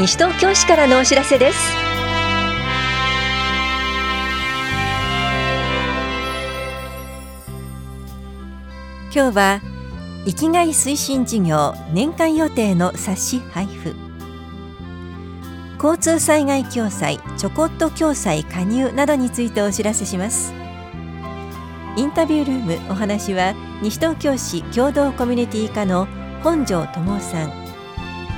西東京市からのお知らせです。今日は生きがい推進事業年間予定の冊子配布。交通災害共済ちょこっと共済加入などについてお知らせします。インタビュールームお話は西東京市共同コミュニティ課の本庄智さん。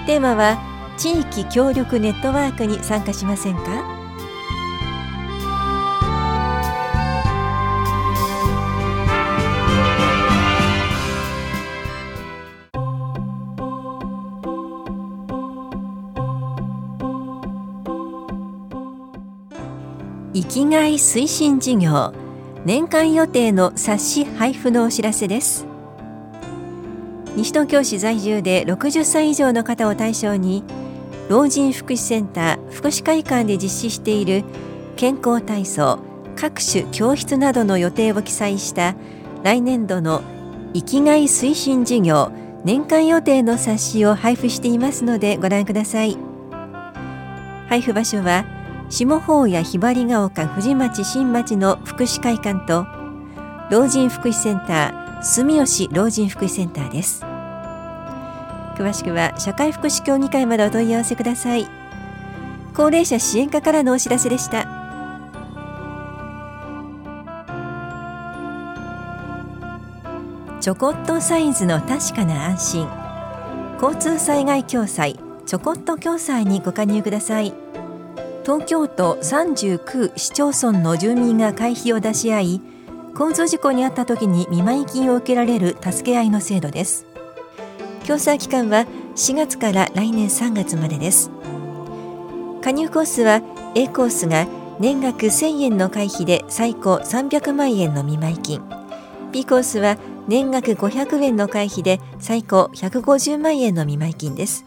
テーマは地域協力ネットワークに参加しませんか？生きがい推進事業年間予定の冊子配布のお知らせです。西東京市在住で60歳以上の方を対象に老人福祉センター福祉会館で実施している健康体操各種教室などの予定を記載した来年度の生きがい推進事業年間予定の冊子を配布していますのでご覧ください。配布場所は下法やひばりが丘藤町新町の福祉会館と老人福祉センター住吉老人福祉センターです。詳しくは社会福祉協議会までお問い合わせください。高齢者支援課からのお知らせでした。ちょこっとサイズの確かな安心。交通災害共済ちょこっと共済にご加入ください。東京都39市町村の住民が会費を出し合い交通事故に遭った時に見舞い金を受けられる助け合いの制度です。共済期間は4月から来年3月までです。加入コースは A コースが年額1000円の会費で最高300万円の見舞い金。B コースは年額500円の会費で最高150万円の見舞い金です。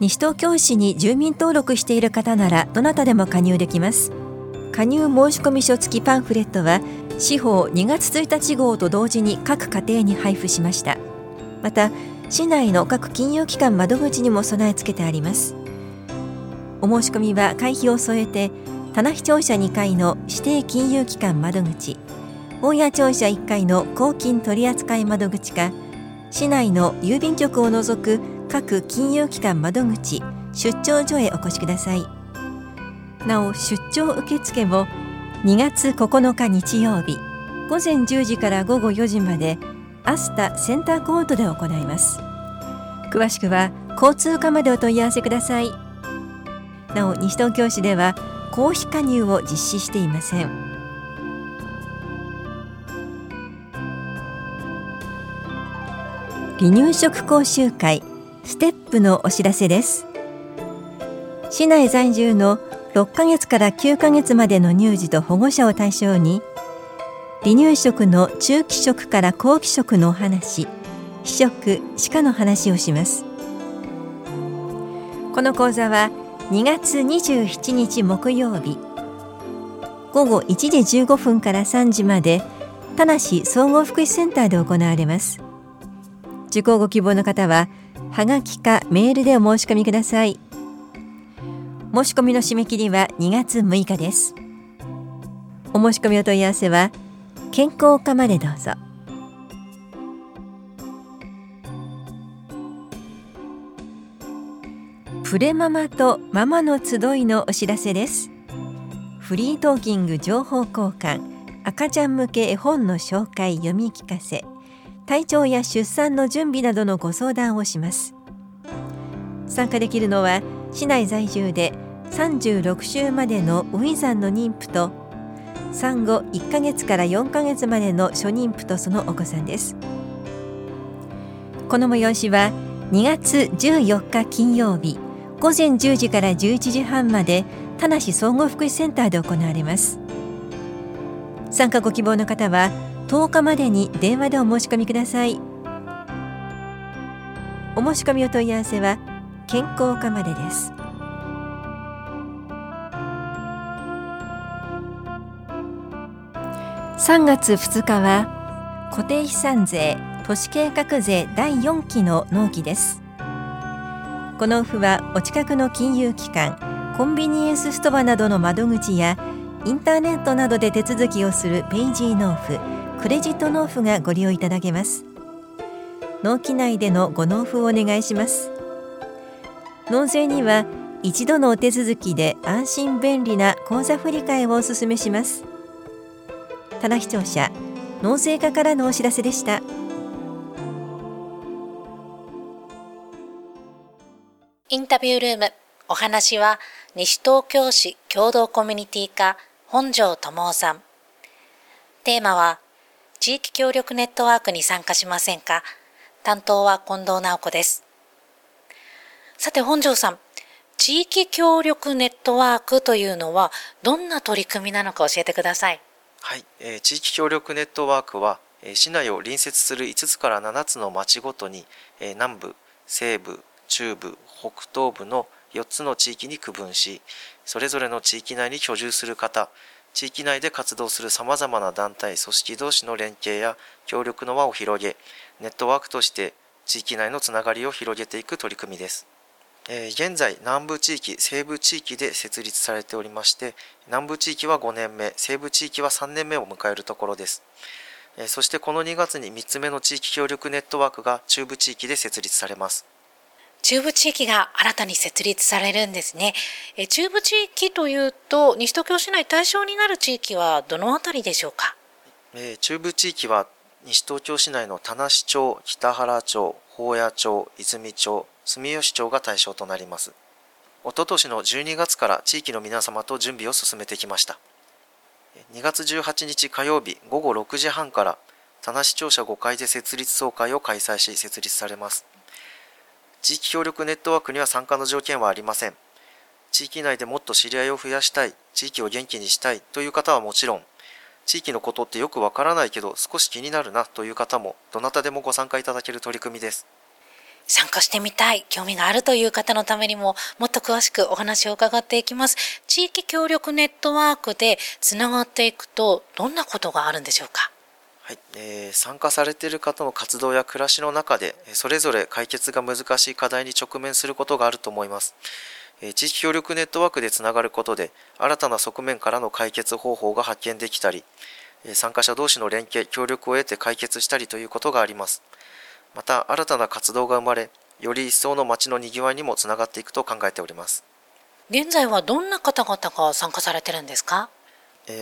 西東京市に住民登録している方ならどなたでも加入できます。加入申込書付きパンフレットは司法2月1日号と同時に各家庭に配布しました。また市内の各金融機関窓口にも備え付けてあります。お申し込みは会費を添えて棚視聴者2階の指定金融機関窓口大谷庁舎1階の公金取扱窓口か市内の郵便局を除く各金融機関窓口出張所へお越しください。なお出張受付も2月9日日曜日午前10時から午後4時までアスタセンターコートで行います。詳しくは交通課までお問い合わせください。なお西東京市では公費加入を実施していません。離乳食講習会ステップのお知らせです。市内在住の6ヶ月から9ヶ月までの乳児と保護者を対象に離乳食の中期食から後期食のお話非食歯科の話をします。この講座は2月27日木曜日午後1時15分から3時まで田梨総合福祉センターで行われます。受講ご希望の方ははがきかメールでお申し込みください。申し込みの締め切りは2月6日です。お申し込みお問い合わせは健康課までどうぞ。プレママとママの集いのお知らせです。フリートーキング情報交換。赤ちゃん向け絵本の紹介読み聞かせ。体調や出産の準備などのご相談をします。参加できるのは市内在住で36週までのウィザンの妊婦と産後1ヶ月から4ヶ月までの初妊婦とそのお子さんです。この催しは2月14日金曜日午前10時から11時半まで田梨総合福祉センターで行われます。参加ご希望の方は10日までに電話でお申し込みください。お申し込みお問い合わせは健康課までです。3月2日は固定資産税都市計画税第4期の納期です。このオフはお近くの金融機関コンビニエンスストアなどの窓口やインターネットなどで手続きをするペイジー納付クレジット納付がご利用いただけます。納期内でのご納付をお願いします。納税には一度のお手続きで安心便利な口座振替をお勧めします。ただ視聴者納税課からのお知らせでした。インタビュールームお話は西東京市共同コミュニティ課本庄智夫さん。テーマは地域協力ネットワークに参加しませんか。担当は近藤直子です。さて本庄さん地域協力ネットワークというのはどんな取り組みなのか教えてくださいはい、えー、地域協力ネットワークは、えー、市内を隣接する5つから7つの町ごとに、えー、南部西部中部北東部の4つの地域に区分しそれぞれの地域内に居住する方地域内で活動するさまざまな団体組織同士の連携や協力の輪を広げネットワークとして地域内のつながりを広げていく取り組みです。え現在南部地域西部地域で設立されておりまして南部地域は5年目西部地域は3年目を迎えるところです、えそしてこの2月に3つ目の地域協力ネットワークが中部地域で設立されます中部地域が新たに設立されるんですね。え中部地域というと、西東京市内対象になる地域はどのあたりでしょうか？え中部地域は西東京市内の田無町、北原町、宝谷町、泉町、住吉町が対象となります。おととしの12月から地域の皆様と準備を進めてきました。2月18日火曜日午後6時半から田無庁舎5階で設立総会を開催し設立されます。地域協力ネットワークには参加の条件はありません。地域内でもっと知り合いを増やしたい、地域を元気にしたいという方はもちろん、地域のことってよくわからないけど少し気になるなという方もどなたでもご参加いただける取り組みです。参加してみたい、興味があるという方のためにももっと詳しくお話を伺っていきます。地域協力ネットワークでつながっていくとどんなことがあるんでしょうか？はい、えー、参加されている方の活動や暮らしの中でそれぞれ解決が難しい課題に直面することがあると思います。えー、地域協力ネットワークでつながることで新たな側面からの解決方法が発見できたり、えー、参加者同士の連携協力を得て解決したりということがあります。また新たな活動が生まれより一層の街のにぎわいにもつながっていくと考えております。現在はどんな方々が参加されてるんですか？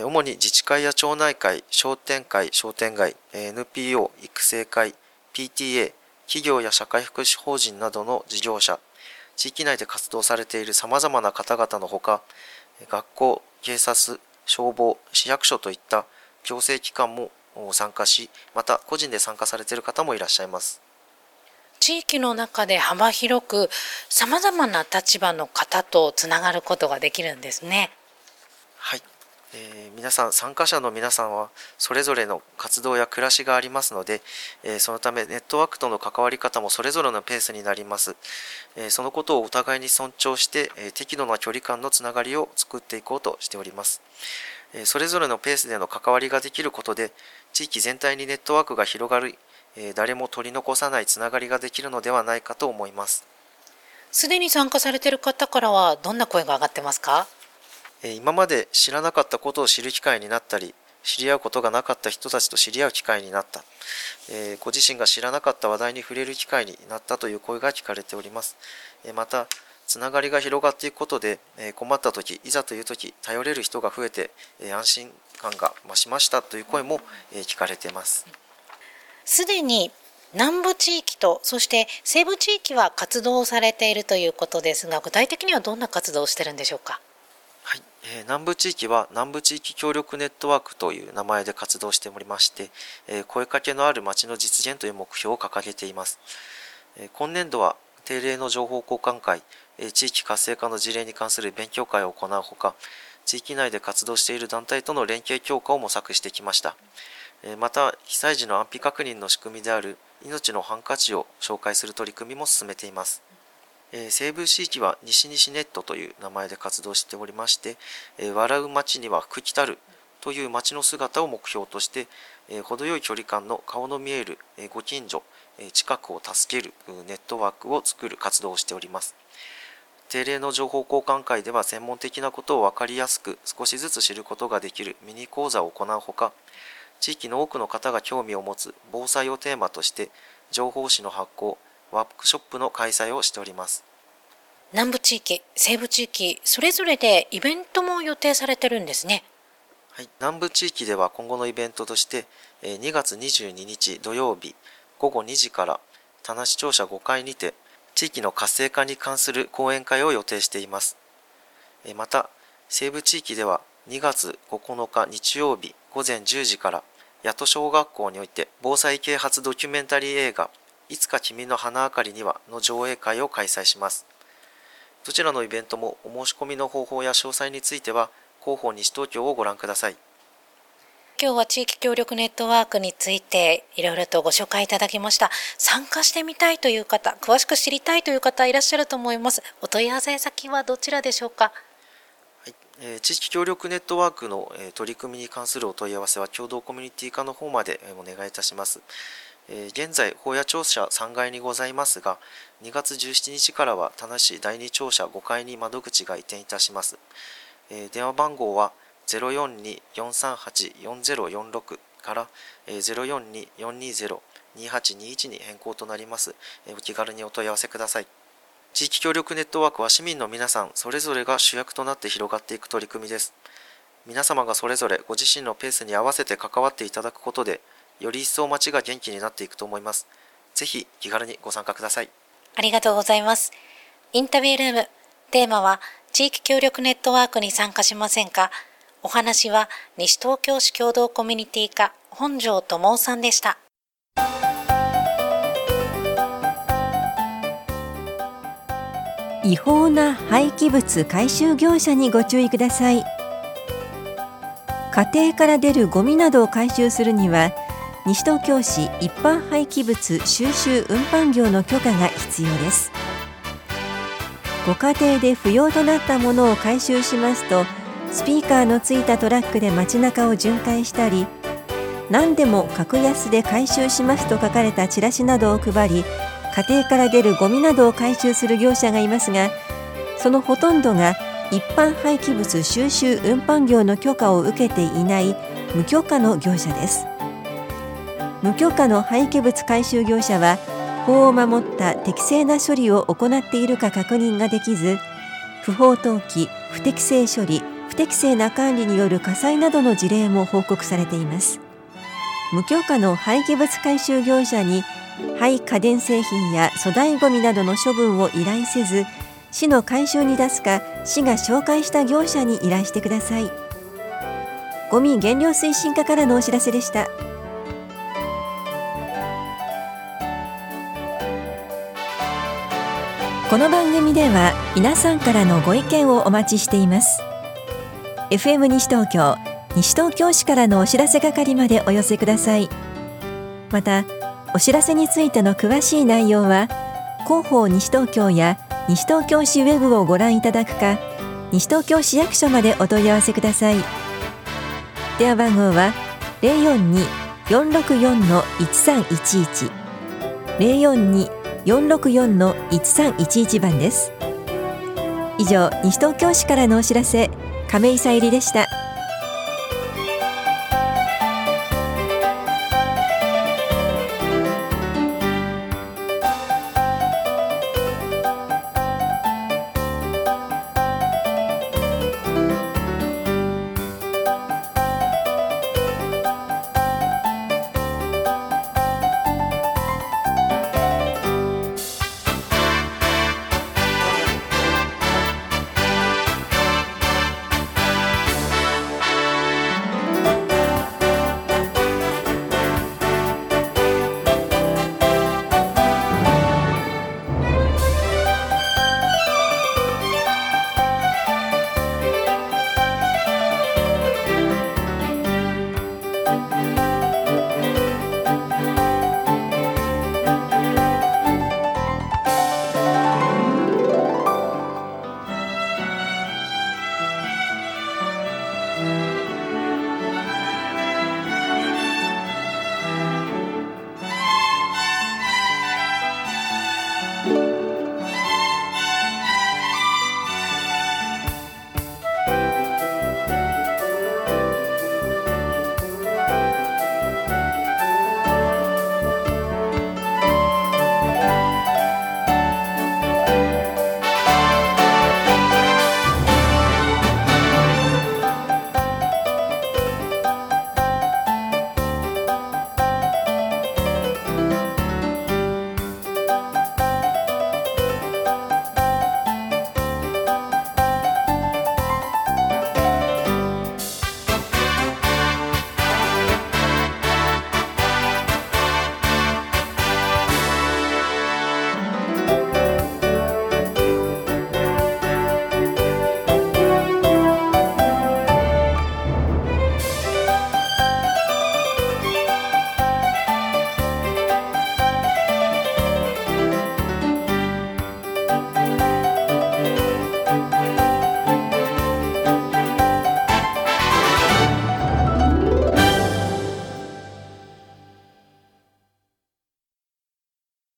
主に自治会や町内会、商店会、商店街、NPO、育成会、PTA、企業や社会福祉法人などの事業者、地域内で活動されているさまざまな方々のほか、学校、警察、消防、市役所といった行政機関も参加し、また個人で参加されている方もいらっしゃいます。地域の中で幅広くさまざまな立場の方とつながることができるんですね。はい、えー、皆さん参加者の皆さんはそれぞれの活動や暮らしがありますので、えー、そのためネットワークとの関わり方もそれぞれのペースになります、えー、そのことをお互いに尊重して、え適度な距離感のつながりを作っていこうとしております、えそれぞれのペースでの関わりができることで地域全体にネットワークが広がる、え誰も取り残さないつながりができるのではないかと思います。すでに参加されている方からはどんな声が上がってますか？今まで知らなかったことを知る機会になったり知り合うことがなかった人たちと知り合う機会になった、えー、ご自身が知らなかった話題に触れる機会になったという声が聞かれております、えー、またつながりが広がっていくことで、えー、困った時いざという時頼れる人が増えて、え安心感が増しましたという声も、え聞かれています。すでに南部地域とそして西部地域は活動されているということですが具体的にはどんな活動をしてるんでしょうか？え南部地域は南部地域協力ネットワークという名前で活動しておりまして、え声かけのある街の実現という目標を掲げています。え今年度は定例の情報交換会、え地域活性化の事例に関する勉強会を行うほか、地域内で活動している団体との連携強化を模索してきました。また、被災時の安否確認の仕組みである命のハンカチを紹介する取り組みも進めています。え、西部地域は西西ネットという名前で活動しておりまして、え、笑う街には福来たるという街の姿を目標として、え程よい距離感の顔の見える、えご近所、え近くを助けるネットワークを作る活動をしております。定例の情報交換会では専門的なことを分かりやすく少しずつ知ることができるミニ講座を行うほか地域の多くの方が興味を持つ防災をテーマとして情報誌の発行ワークショップの開催をしております。南部地域西部地域それぞれでイベントも予定されてるんですね。はい、南部地域では今後のイベントとして2月22日土曜日午後2時から田無庁舎5階にて地域の活性化に関する講演会を予定しています。また、西部地域では2月9日日曜日午前10時から八戸小学校において防災啓発ドキュメンタリー映画いつか君の花明かりにはの上映会を開催します。どちらのイベントもお申し込みの方法や詳細については広報西東京をご覧ください。今日は地域協力ネットワークについていろいろとご紹介いただきました。参加してみたいという方、詳しく知りたいという方いらっしゃると思います。お問い合わせ先はどちらでしょうか？はいえー、地域協力ネットワークの、えー、取り組みに関するお問い合わせは共同コミュニティ課の方まで、えー、お願いいたします。えー、現在、法屋庁舎3階にございますが、2月17日からは田無市第2庁舎5階に窓口が移転いたします。えー、電話番号は042-438-4046から、042-420-2821に変更となります。お気軽にお問い合わせください。地域協力ネットワークは市民の皆さんそれぞれが主役となって広がっていく取り組みです。皆様がそれぞれご自身のペースに合わせて関わっていただくことで、より一層街が元気になっていくと思います。ぜひ気軽にご参加ください。ありがとうございます。インタビュールーム、テーマは地域協力ネットワークに参加しませんか？お話は西東京市共同コミュニティ課本庄智さんでした。違法な廃棄物回収業者にご注意ください家庭から出るゴミなどを回収するには西東京市一般廃棄物収集運搬業の許可が必要ですご家庭で不要となったものを回収しますとスピーカーのついたトラックで街中を巡回したり何でも格安で回収しますと書かれたチラシなどを配り家庭から出るゴミなどを回収する業者がいますがそのほとんどが一般廃棄物収集運搬業の許可を受けていない無許可の業者です。無許可の廃棄物回収業者は法を守った適正な処理を行っているか確認ができず不法投棄不適正処理適正な管理による火災などの事例も報告されています。無許可の廃棄物回収業者に廃家電製品や粗大ごみなどの処分を依頼せず市の回収に出すか市が紹介した業者に依頼してください。ゴミ減量推進課からのお知らせでした。この番組では皆さんからのご意見をお待ちしています。FM 西東京西東京市からのお知らせ係までお寄せください。またお知らせについての詳しい内容は広報西東京や西東京市ウェブをご覧いただくか西東京市役所までお問い合わせください。電話番号は042-464-1311 042-464-1311番です。以上西東京市からのお知らせ。亀井さゆりでした。